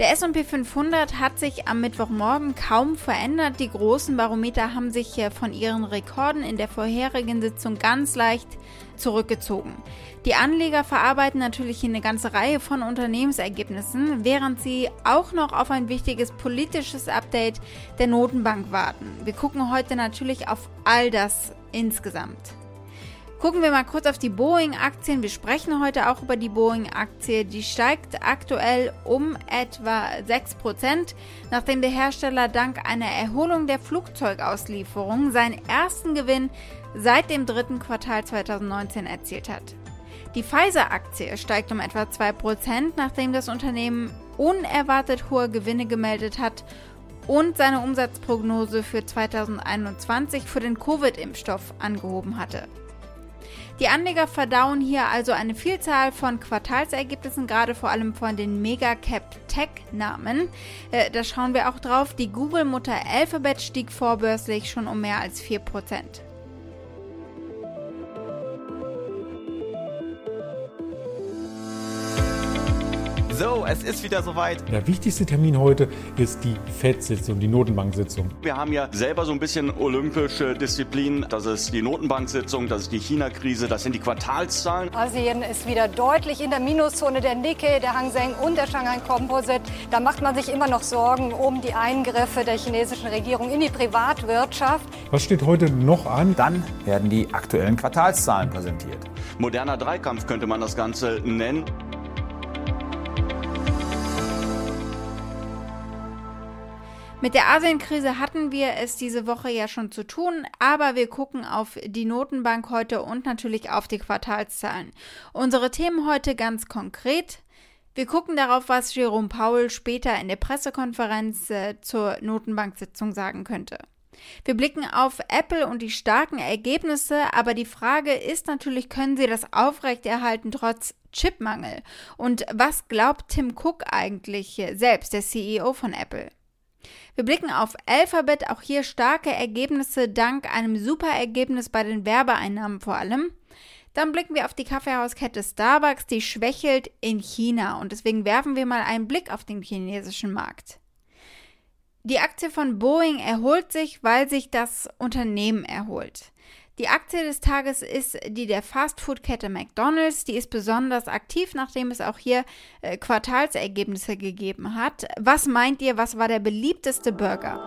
Der SP 500 hat sich am Mittwochmorgen kaum verändert. Die großen Barometer haben sich von ihren Rekorden in der vorherigen Sitzung ganz leicht zurückgezogen. Die Anleger verarbeiten natürlich eine ganze Reihe von Unternehmensergebnissen, während sie auch noch auf ein wichtiges politisches Update der Notenbank warten. Wir gucken heute natürlich auf all das insgesamt. Gucken wir mal kurz auf die Boeing-Aktien. Wir sprechen heute auch über die Boeing-Aktie. Die steigt aktuell um etwa 6%, nachdem der Hersteller dank einer Erholung der Flugzeugauslieferung seinen ersten Gewinn seit dem dritten Quartal 2019 erzielt hat. Die Pfizer-Aktie steigt um etwa 2%, nachdem das Unternehmen unerwartet hohe Gewinne gemeldet hat und seine Umsatzprognose für 2021 für den Covid-Impfstoff angehoben hatte. Die Anleger verdauen hier also eine Vielzahl von Quartalsergebnissen, gerade vor allem von den Megacap-Tech-Namen. Äh, da schauen wir auch drauf. Die Google-Mutter Alphabet stieg vorbörslich schon um mehr als 4%. So, es ist wieder soweit. Der wichtigste Termin heute ist die FED-Sitzung, die Notenbank-Sitzung. Wir haben ja selber so ein bisschen olympische Disziplin. Das ist die Notenbank-Sitzung, das ist die China-Krise, das sind die Quartalszahlen. Asien ist wieder deutlich in der Minuszone. Der Nikkei, der Hang Seng und der Shanghai Composite. Da macht man sich immer noch Sorgen um die Eingriffe der chinesischen Regierung in die Privatwirtschaft. Was steht heute noch an? Dann werden die aktuellen Quartalszahlen präsentiert. Moderner Dreikampf könnte man das Ganze nennen. Mit der Asienkrise hatten wir es diese Woche ja schon zu tun, aber wir gucken auf die Notenbank heute und natürlich auf die Quartalszahlen. Unsere Themen heute ganz konkret. Wir gucken darauf, was Jerome Powell später in der Pressekonferenz äh, zur Notenbanksitzung sagen könnte. Wir blicken auf Apple und die starken Ergebnisse, aber die Frage ist natürlich, können sie das aufrechterhalten trotz Chipmangel? Und was glaubt Tim Cook eigentlich selbst, der CEO von Apple? Wir blicken auf Alphabet, auch hier starke Ergebnisse dank einem super Ergebnis bei den Werbeeinnahmen vor allem. Dann blicken wir auf die Kaffeehauskette Starbucks, die schwächelt in China und deswegen werfen wir mal einen Blick auf den chinesischen Markt. Die Aktie von Boeing erholt sich, weil sich das Unternehmen erholt. Die Aktie des Tages ist die der Fastfood-Kette McDonald's. Die ist besonders aktiv, nachdem es auch hier äh, Quartalsergebnisse gegeben hat. Was meint ihr, was war der beliebteste Burger?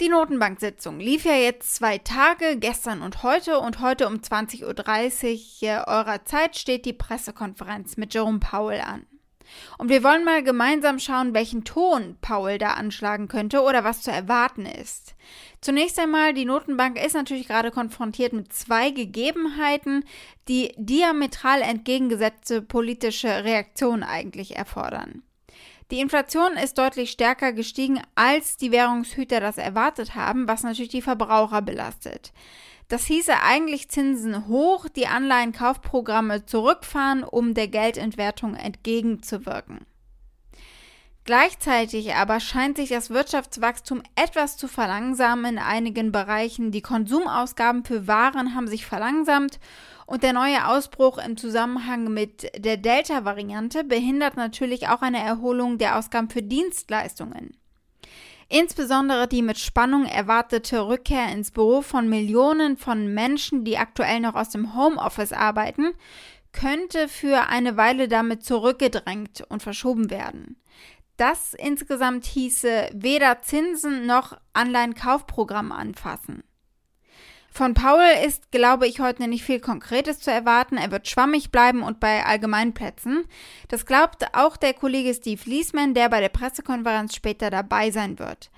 Die Notenbank-Sitzung lief ja jetzt zwei Tage, gestern und heute, und heute um 20.30 Uhr eurer Zeit steht die Pressekonferenz mit Jerome Powell an. Und wir wollen mal gemeinsam schauen, welchen Ton Paul da anschlagen könnte oder was zu erwarten ist. Zunächst einmal, die Notenbank ist natürlich gerade konfrontiert mit zwei Gegebenheiten, die diametral entgegengesetzte politische Reaktionen eigentlich erfordern. Die Inflation ist deutlich stärker gestiegen, als die Währungshüter das erwartet haben, was natürlich die Verbraucher belastet. Das hieße eigentlich Zinsen hoch, die Anleihenkaufprogramme zurückfahren, um der Geldentwertung entgegenzuwirken. Gleichzeitig aber scheint sich das Wirtschaftswachstum etwas zu verlangsamen in einigen Bereichen. Die Konsumausgaben für Waren haben sich verlangsamt und der neue Ausbruch im Zusammenhang mit der Delta-Variante behindert natürlich auch eine Erholung der Ausgaben für Dienstleistungen. Insbesondere die mit Spannung erwartete Rückkehr ins Büro von Millionen von Menschen, die aktuell noch aus dem Homeoffice arbeiten, könnte für eine Weile damit zurückgedrängt und verschoben werden. Das insgesamt hieße weder Zinsen noch Anleihenkaufprogramm anfassen. Von Paul ist, glaube ich, heute nicht viel Konkretes zu erwarten. Er wird schwammig bleiben und bei Allgemeinplätzen. Das glaubt auch der Kollege Steve Liesman, der bei der Pressekonferenz später dabei sein wird.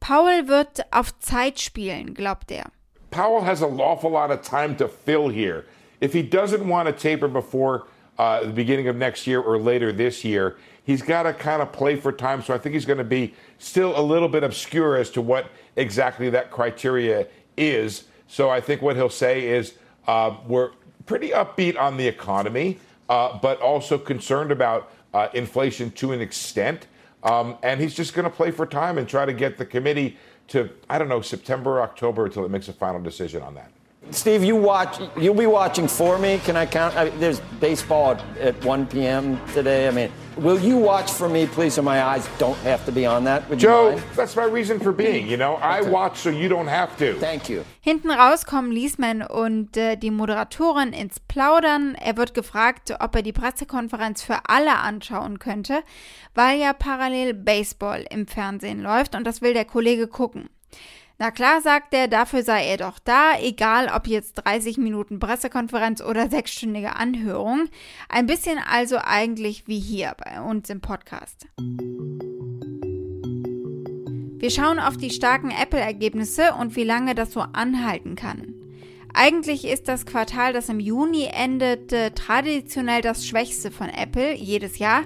Paul wird auf Zeit spielen, glaubt er. Powell has an awful lot of time to fill here. If he doesn't want to taper before uh, the beginning of next year or later this year, he's got to kind of play for time. So I think he's going to be still a little bit obscure as to what exactly that criteria is. So I think what he'll say is uh, we're pretty upbeat on the economy, uh, but also concerned about uh, inflation to an extent. Um, and he's just going to play for time and try to get the committee to, I don't know, September, October until it makes a final decision on that. Steve, you watch. You'll be watching for me. Can I count? I there's baseball at, at 1 p.m. today. I mean, will you watch for me, please? So my eyes don't have to be on that. Would Joe, that's my reason for being. You know, I Okay. watch so you don't have to. Thank you. Hinten raus kommen Leesman und äh, die Moderatorin ins Plaudern. Er wird gefragt, ob er die Pressekonferenz für alle anschauen könnte, weil ja parallel Baseball im Fernsehen läuft und das will der Kollege gucken. Na klar, sagt er, dafür sei er doch da, egal ob jetzt 30 Minuten Pressekonferenz oder sechsstündige Anhörung. Ein bisschen also eigentlich wie hier bei uns im Podcast. Wir schauen auf die starken Apple-Ergebnisse und wie lange das so anhalten kann. Eigentlich ist das Quartal, das im Juni endet, traditionell das schwächste von Apple jedes Jahr.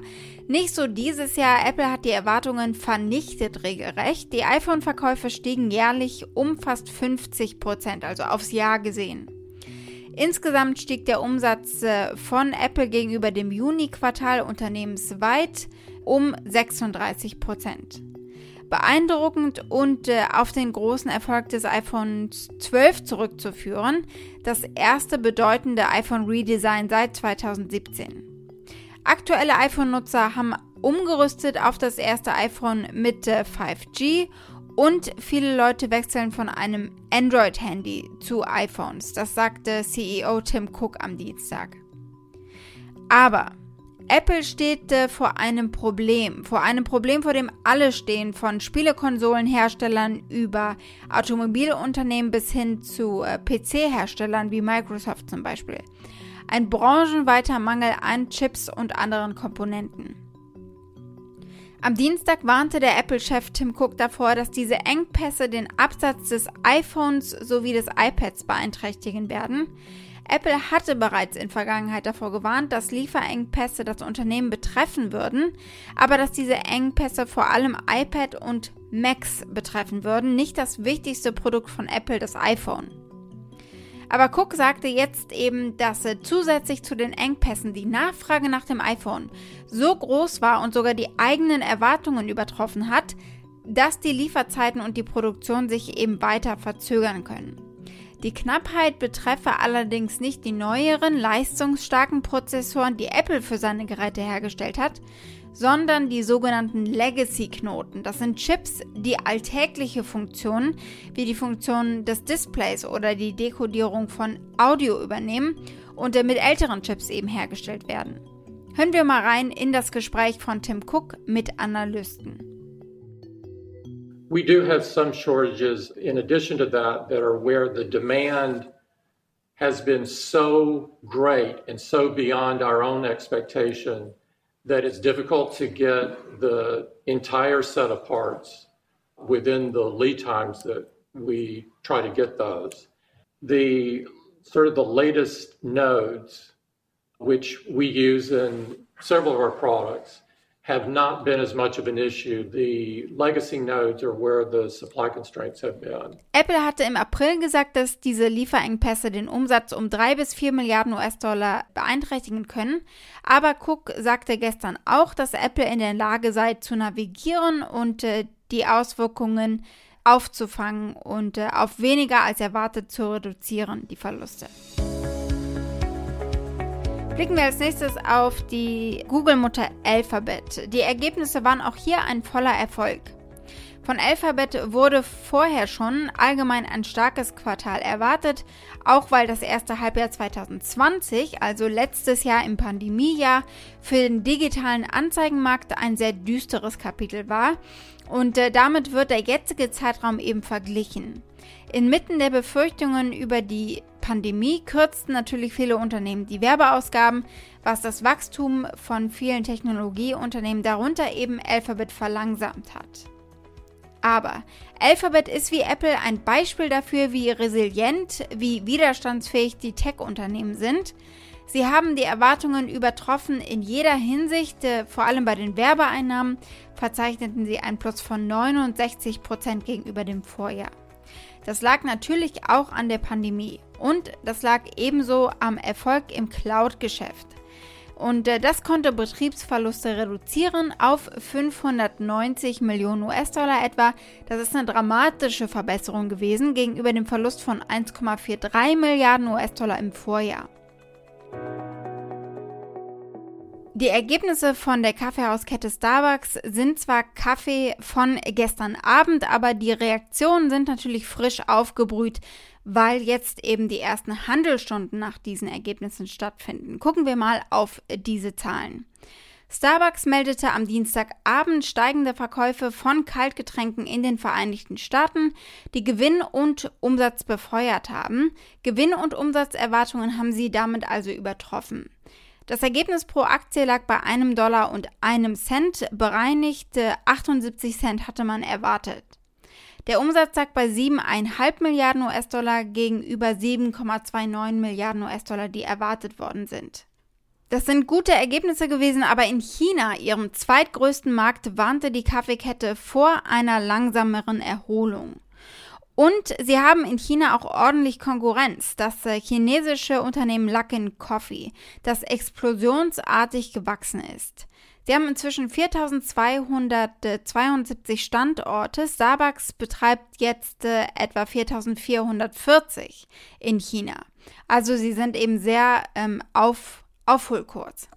Nicht so dieses Jahr. Apple hat die Erwartungen vernichtet regelrecht. Die iPhone-Verkäufe stiegen jährlich um fast 50 Prozent, also aufs Jahr gesehen. Insgesamt stieg der Umsatz äh, von Apple gegenüber dem Juni-Quartal unternehmensweit um 36 Prozent. Beeindruckend und äh, auf den großen Erfolg des iPhone 12 zurückzuführen, das erste bedeutende iPhone-Redesign seit 2017. Aktuelle iPhone-Nutzer haben umgerüstet auf das erste iPhone mit äh, 5G und viele Leute wechseln von einem Android-Handy zu iPhones. Das sagte CEO Tim Cook am Dienstag. Aber Apple steht äh, vor einem Problem, vor einem Problem, vor dem alle stehen, von Spielekonsolenherstellern über Automobilunternehmen bis hin zu äh, PC-Herstellern wie Microsoft zum Beispiel. Ein branchenweiter Mangel an Chips und anderen Komponenten. Am Dienstag warnte der Apple-Chef Tim Cook davor, dass diese Engpässe den Absatz des iPhones sowie des iPads beeinträchtigen werden. Apple hatte bereits in Vergangenheit davor gewarnt, dass Lieferengpässe das Unternehmen betreffen würden, aber dass diese Engpässe vor allem iPad und Macs betreffen würden, nicht das wichtigste Produkt von Apple, das iPhone. Aber Cook sagte jetzt eben, dass zusätzlich zu den Engpässen die Nachfrage nach dem iPhone so groß war und sogar die eigenen Erwartungen übertroffen hat, dass die Lieferzeiten und die Produktion sich eben weiter verzögern können. Die Knappheit betreffe allerdings nicht die neueren, leistungsstarken Prozessoren, die Apple für seine Geräte hergestellt hat, sondern die sogenannten Legacy-Knoten. Das sind Chips, die alltägliche Funktionen wie die Funktion des Displays oder die Dekodierung von Audio übernehmen und mit älteren Chips eben hergestellt werden. Hören wir mal rein in das Gespräch von Tim Cook mit Analysten. We do have some shortages in addition to that that are where the demand has been so great and so beyond our own expectation that it's difficult to get the entire set of parts within the lead times that we try to get those. The sort of the latest nodes, which we use in several of our products, have not been as much of an issue. The legacy nodes are where the supply constraints have been. Apple hatte im April gesagt, dass diese Lieferengpässe den Umsatz um 3 bis 4 Milliarden US-Dollar beeinträchtigen können. Aber Cook sagte gestern auch, dass Apple in der Lage sei, zu navigieren und äh, die Auswirkungen aufzufangen und äh, auf weniger als erwartet zu reduzieren, die Verluste. Blicken wir als nächstes auf die Google-Mutter Alphabet. Die Ergebnisse waren auch hier ein voller Erfolg. Von Alphabet wurde vorher schon allgemein ein starkes Quartal erwartet, auch weil das erste Halbjahr 2020, also letztes Jahr im Pandemiejahr, für den digitalen Anzeigenmarkt ein sehr düsteres Kapitel war und äh, damit wird der jetzige Zeitraum eben verglichen. Inmitten der Befürchtungen über die Pandemie kürzten natürlich viele Unternehmen die Werbeausgaben, was das Wachstum von vielen Technologieunternehmen, darunter eben Alphabet, verlangsamt hat. Aber Alphabet ist wie Apple ein Beispiel dafür, wie resilient, wie widerstandsfähig die Tech-Unternehmen sind. Sie haben die Erwartungen übertroffen in jeder Hinsicht, äh, vor allem bei den Werbeeinnahmen verzeichneten sie ein Plus von 69 Prozent gegenüber dem Vorjahr. Das lag natürlich auch an der Pandemie und das lag ebenso am Erfolg im Cloud-Geschäft. Und äh, das konnte Betriebsverluste reduzieren auf 590 Millionen US-Dollar etwa. Das ist eine dramatische Verbesserung gewesen gegenüber dem Verlust von 1,43 Milliarden US-Dollar im Vorjahr. Die Ergebnisse von der Kaffeehauskette Starbucks sind zwar Kaffee von gestern Abend, aber die Reaktionen sind natürlich frisch aufgebrüht, weil jetzt eben die ersten Handelsstunden nach diesen Ergebnissen stattfinden. Gucken wir mal auf diese Zahlen. Starbucks meldete am Dienstagabend steigende Verkäufe von Kaltgetränken in den Vereinigten Staaten, die Gewinn und Umsatz befeuert haben. Gewinn und Umsatzerwartungen haben sie damit also übertroffen. Das Ergebnis pro Aktie lag bei einem Dollar und einem Cent. Bereinigte 78 Cent hatte man erwartet. Der Umsatz lag bei 7,5 Milliarden US-Dollar gegenüber 7,29 Milliarden US-Dollar, die erwartet worden sind. Das sind gute Ergebnisse gewesen, aber in China, ihrem zweitgrößten Markt, warnte die Kaffeekette vor einer langsameren Erholung. Und sie haben in China auch ordentlich Konkurrenz. Das äh, chinesische Unternehmen Luckin Coffee, das explosionsartig gewachsen ist. Sie haben inzwischen 4272 Standorte. Starbucks betreibt jetzt äh, etwa 4440 in China. Also sie sind eben sehr ähm, auf Aufholkurs.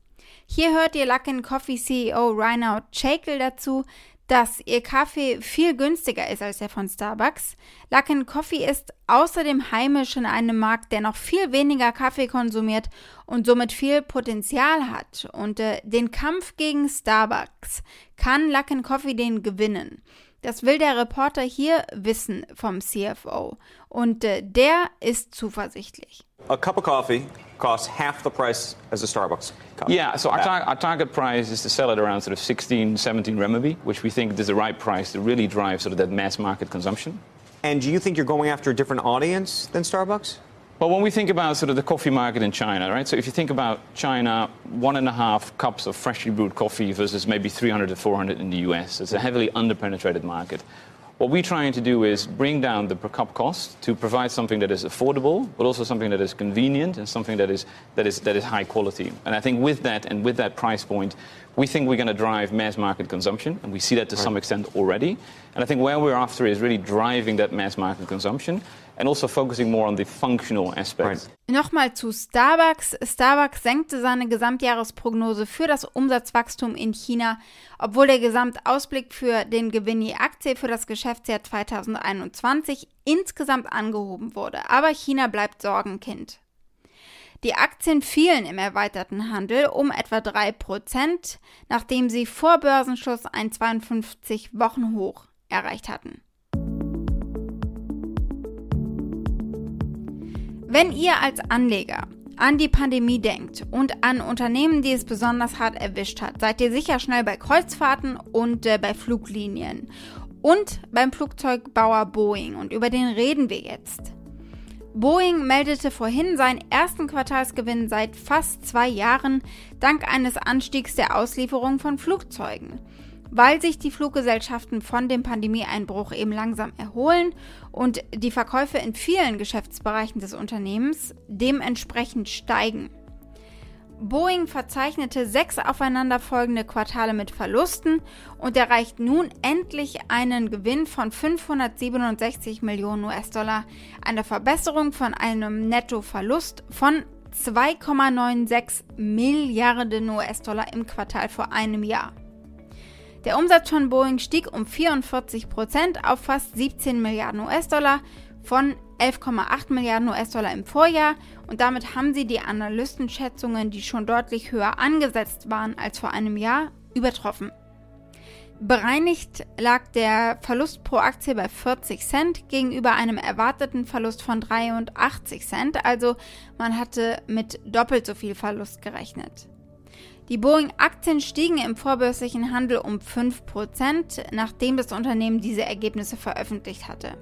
Hier hört ihr Luckin Coffee CEO Reinout Chakel dazu, dass ihr Kaffee viel günstiger ist als der von Starbucks. Luckin Coffee ist außerdem heimisch in einem Markt, der noch viel weniger Kaffee konsumiert und somit viel Potenzial hat. Und äh, den Kampf gegen Starbucks kann Luckin Coffee den gewinnen. Das will der Reporter hier wissen vom CFO. Und äh, der ist zuversichtlich. A cup of coffee costs half the price as a Starbucks cup. Yeah, so our, tar- our, target price is to sell it around sort of 16, 17 renminbi, which we think is the right price to really drive sort of that mass market consumption. And do you think you're going after a different audience than Starbucks? Well, when we think about sort of the coffee market in China, right? So if you think about China, one and a half cups of freshly brewed coffee versus maybe 300 to 400 in the US, it's a heavily underpenetrated market. What we're trying to do is bring down the per cup cost to provide something that is affordable, but also something that is convenient and something that is, that is, that is high quality. And I think with that and with that price point, we think we're going to drive mass market consumption, and we see that to right. some extent already. And I think where we're after is really driving that mass market consumption and also focusing more on the functional aspects. Right. Nochmal zu Starbucks. Starbucks senkte seine Gesamtjahresprognose für das Umsatzwachstum in China, obwohl der Gesamtausblick für den Gewinn je Aktie für das Geschäftsjahr 2021 insgesamt angehoben wurde. Aber China bleibt Sorgenkind. Die Aktien fielen im erweiterten Handel um etwa 3%, nachdem sie vor Börsenschluss ein 52-Wochen-Hoch erreicht hatten. Wenn ihr als Anleger an die Pandemie denkt und an Unternehmen, die es besonders hart erwischt hat, seid ihr sicher schnell bei Kreuzfahrten und äh, bei Fluglinien und beim Flugzeugbauer Boeing und über den reden wir jetzt. Boeing meldete vorhin seinen ersten Quartalsgewinn seit fast zwei Jahren dank eines Anstiegs der Auslieferung von Flugzeugen weil sich die Fluggesellschaften von dem Pandemieeinbruch eben langsam erholen und die Verkäufe in vielen Geschäftsbereichen des Unternehmens dementsprechend steigen. Boeing verzeichnete sechs aufeinanderfolgende Quartale mit Verlusten und erreicht nun endlich einen Gewinn von 567 Millionen US-Dollar, eine Verbesserung von einem Nettoverlust von 2,96 Milliarden US-Dollar im Quartal vor einem Jahr. Der Umsatz von Boeing stieg um 44 Prozent auf fast 17 Milliarden US-Dollar von 11,8 Milliarden US-Dollar im Vorjahr und damit haben sie die Analystenschätzungen, die schon deutlich höher angesetzt waren als vor einem Jahr, übertroffen. Bereinigt lag der Verlust pro Aktie bei 40 Cent gegenüber einem erwarteten Verlust von 83 Cent, also man hatte mit doppelt so viel Verlust gerechnet. Die Boeing-Aktien stiegen im vorbörslichen Handel um 5%, nachdem das Unternehmen diese Ergebnisse veröffentlicht hatte.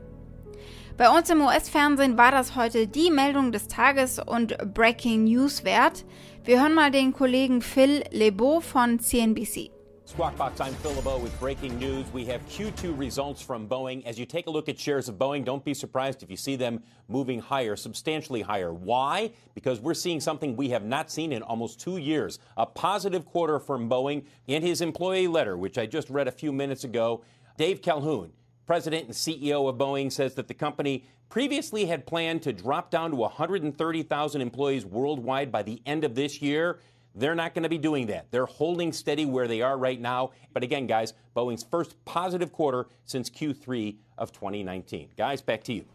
Bei uns im US-Fernsehen war das heute die Meldung des Tages und Breaking News wert. Wir hören mal den Kollegen Phil Lebeau von CNBC. Squawk Box, I'm Phil LeBeau with breaking news. We have Q2 results from Boeing. As you take a look at shares of Boeing, don't be surprised if you see them moving higher, substantially higher. Why? Because we're seeing something we have not seen in almost two years a positive quarter from Boeing. In his employee letter, which I just read a few minutes ago, Dave Calhoun, president and CEO of Boeing, says that the company previously had planned to drop down to 130,000 employees worldwide by the end of this year. They're not going to be doing that. They're holding steady where they are right now. But again, guys, Boeing's first positive quarter since Q3 of 2019. Guys, back to you.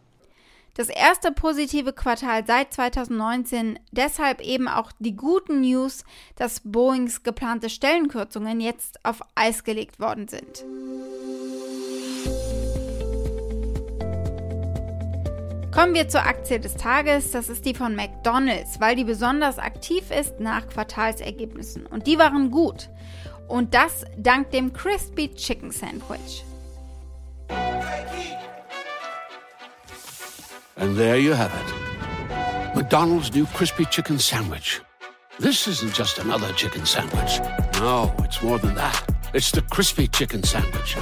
Das erste positive Quartal seit 2019, deshalb eben auch die guten News, dass Boeings geplante Stellenkürzungen jetzt auf Eis gelegt worden sind. Kommen wir zur Aktie des Tages. Das ist die von McDonald's, weil die besonders aktiv ist nach Quartalsergebnissen. Und die waren gut. Und das dank dem Crispy Chicken Sandwich. And there you have it. McDonald's new crispy chicken sandwich. This isn't just another chicken sandwich. No, it's more than that. It's the crispy chicken sandwich.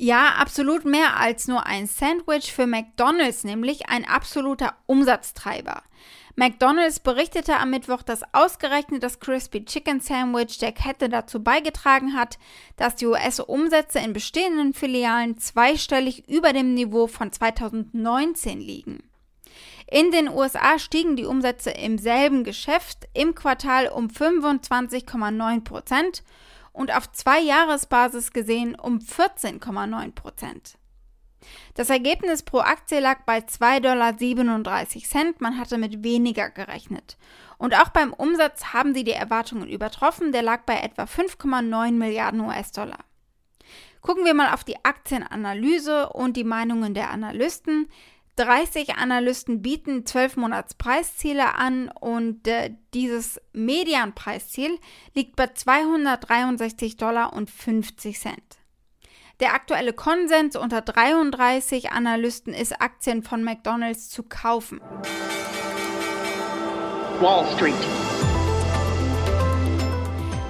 Ja, absolut mehr als nur ein Sandwich für McDonald's, nämlich ein absoluter Umsatztreiber. McDonald's berichtete am Mittwoch, dass ausgerechnet das Crispy Chicken Sandwich der Kette dazu beigetragen hat, dass die US-Umsätze in bestehenden Filialen zweistellig über dem Niveau von 2019 liegen. In den USA stiegen die Umsätze im selben Geschäft im Quartal um 25,9 Prozent und auf zwei Jahresbasis gesehen um 14,9 Prozent. Das Ergebnis pro Aktie lag bei 2,37 Dollar. Man hatte mit weniger gerechnet. Und auch beim Umsatz haben sie die Erwartungen übertroffen. Der lag bei etwa 5,9 Milliarden US-Dollar. Gucken wir mal auf die Aktienanalyse und die Meinungen der Analysten. 30 Analysten bieten 12 Monats Preisziele an und äh, dieses Medianpreisziel liegt bei 263 Dollar und 50 Cent. Der aktuelle Konsens unter 33 Analysten ist, Aktien von McDonald's zu kaufen. Wall Street.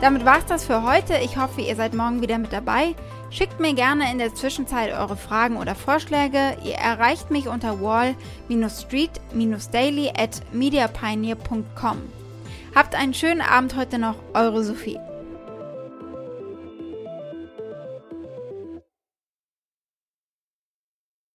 Damit war's das für heute. Ich hoffe, ihr seid morgen wieder mit dabei. Schickt mir gerne in der Zwischenzeit eure Fragen oder Vorschläge. Ihr erreicht mich unter wall-street-daily at mediapioneer.com. Habt einen schönen Abend heute noch, eure Sophie.